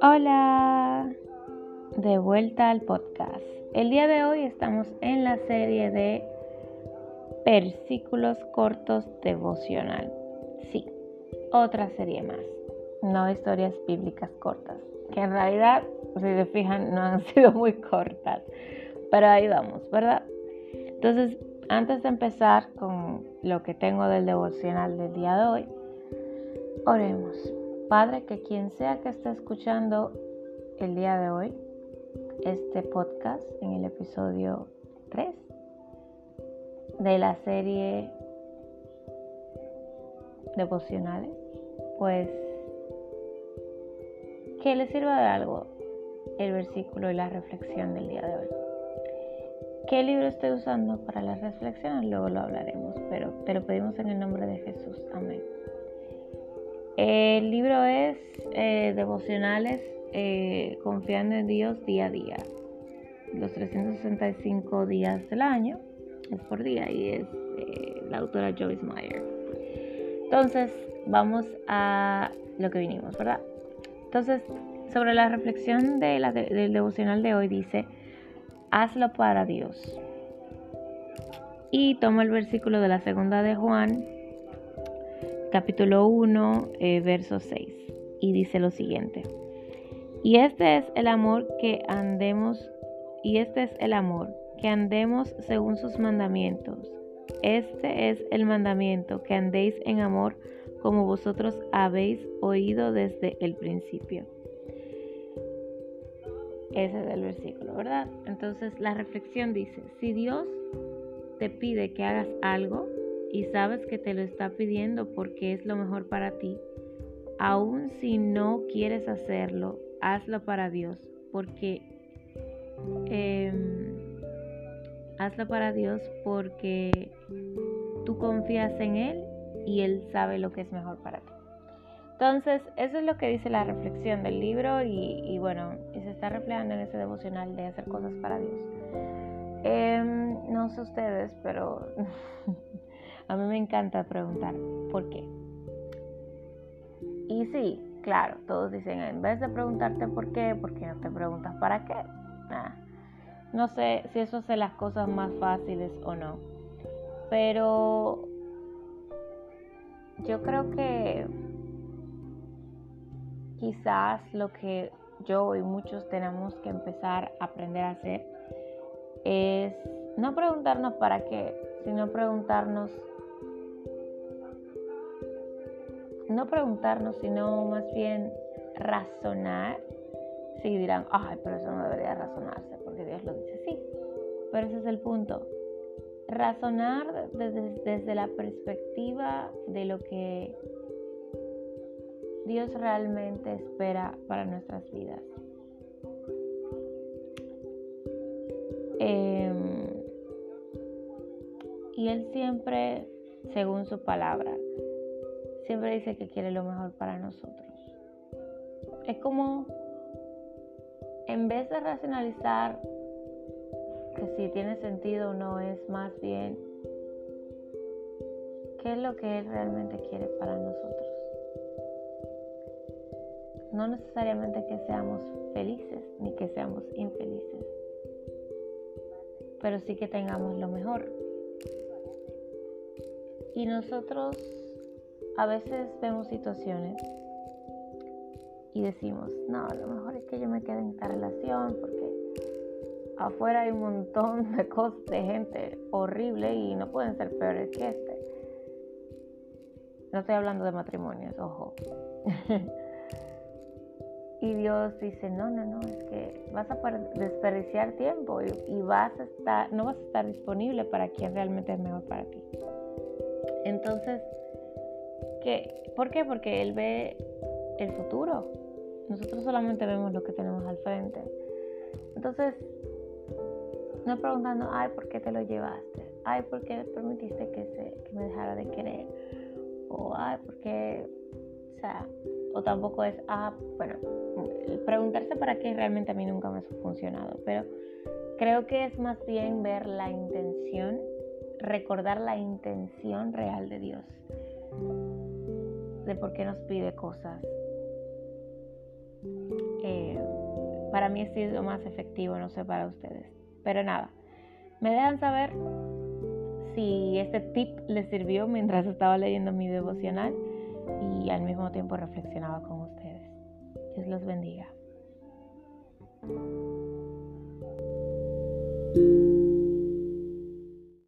Hola, de vuelta al podcast. El día de hoy estamos en la serie de versículos cortos devocional. Sí, otra serie más, no historias bíblicas cortas, que en realidad, si se fijan, no han sido muy cortas, pero ahí vamos, ¿verdad? Entonces, antes de empezar con lo que tengo del devocional del día de hoy, oremos. Padre, que quien sea que esté escuchando el día de hoy, este podcast en el episodio 3 de la serie devocionales, pues que le sirva de algo el versículo y la reflexión del día de hoy. ¿Qué libro estoy usando para la reflexión? Luego lo hablaremos, pero te lo pedimos en el nombre de Jesús. Amén. El libro es eh, Devocionales eh, Confiando en Dios día a día. Los 365 días del año es por día y es eh, la autora Joyce Meyer. Entonces, vamos a lo que vinimos, ¿verdad? Entonces, sobre la reflexión del devocional de hoy dice, hazlo para Dios. Y tomo el versículo de la segunda de Juan capítulo 1, eh, verso 6. Y dice lo siguiente. Y este es el amor que andemos, y este es el amor, que andemos según sus mandamientos. Este es el mandamiento, que andéis en amor como vosotros habéis oído desde el principio. Ese es el versículo, ¿verdad? Entonces la reflexión dice, si Dios te pide que hagas algo, y sabes que te lo está pidiendo porque es lo mejor para ti, aun si no quieres hacerlo, hazlo para Dios, porque em, hazlo para Dios porque tú confías en Él y Él sabe lo que es mejor para ti. Entonces, eso es lo que dice la reflexión del libro y, bueno, y se está reflejando en ese devocional de hacer cosas para Dios. Em, no sé ustedes, pero A mí me encanta preguntar por qué. Y sí, claro, todos dicen, en vez de preguntarte por qué, ¿por qué no te preguntas para qué? No sé si eso hace las cosas más fáciles o no. Pero yo creo que quizás lo que yo y muchos tenemos que empezar a aprender a hacer es no preguntarnos para qué, sino preguntarnos no preguntarnos, sino más bien razonar. Si dirán, ay, pero eso no debería razonarse, porque Dios lo dice así. Pero ese es el punto. Razonar desde la perspectiva de lo que Dios realmente espera para nuestras vidas. Em, y Él siempre, según su palabra, siempre dice que quiere lo mejor para nosotros. Es como, en vez de racionalizar que si tiene sentido o no, es más bien qué es lo que Él realmente quiere para nosotros. No necesariamente que seamos felices ni que seamos infelices, pero sí que tengamos lo mejor. Y nosotros a veces vemos situaciones y decimos, no, lo mejor es que yo me quede en esta relación porque afuera hay un montón de cosas, de gente horrible y no pueden ser peores que este. No estoy hablando de matrimonios, ojo. y Dios dice, no, no, no, es que vas a desperdiciar tiempo y, vas a estar, no vas a estar disponible para quien realmente es mejor para ti. Entonces, ¿Por qué? Porque Él ve el futuro. Nosotros solamente vemos lo que tenemos al frente. Entonces, no preguntando, ay, ¿por qué te lo llevaste? Ay, ¿por qué permitiste que, se, me dejara de querer? O, ay, ¿por qué? O tampoco es, ah, bueno, preguntarse para qué realmente a mí nunca me ha funcionado, pero creo que es más bien ver la intención recordar la intención real de Dios, de por qué nos pide cosas. Eh, para mí ha sido más efectivo, no sé para ustedes. Pero nada, me dejan saber si este tip les sirvió mientras estaba leyendo mi devocional y al mismo tiempo reflexionaba con ustedes. Dios los bendiga.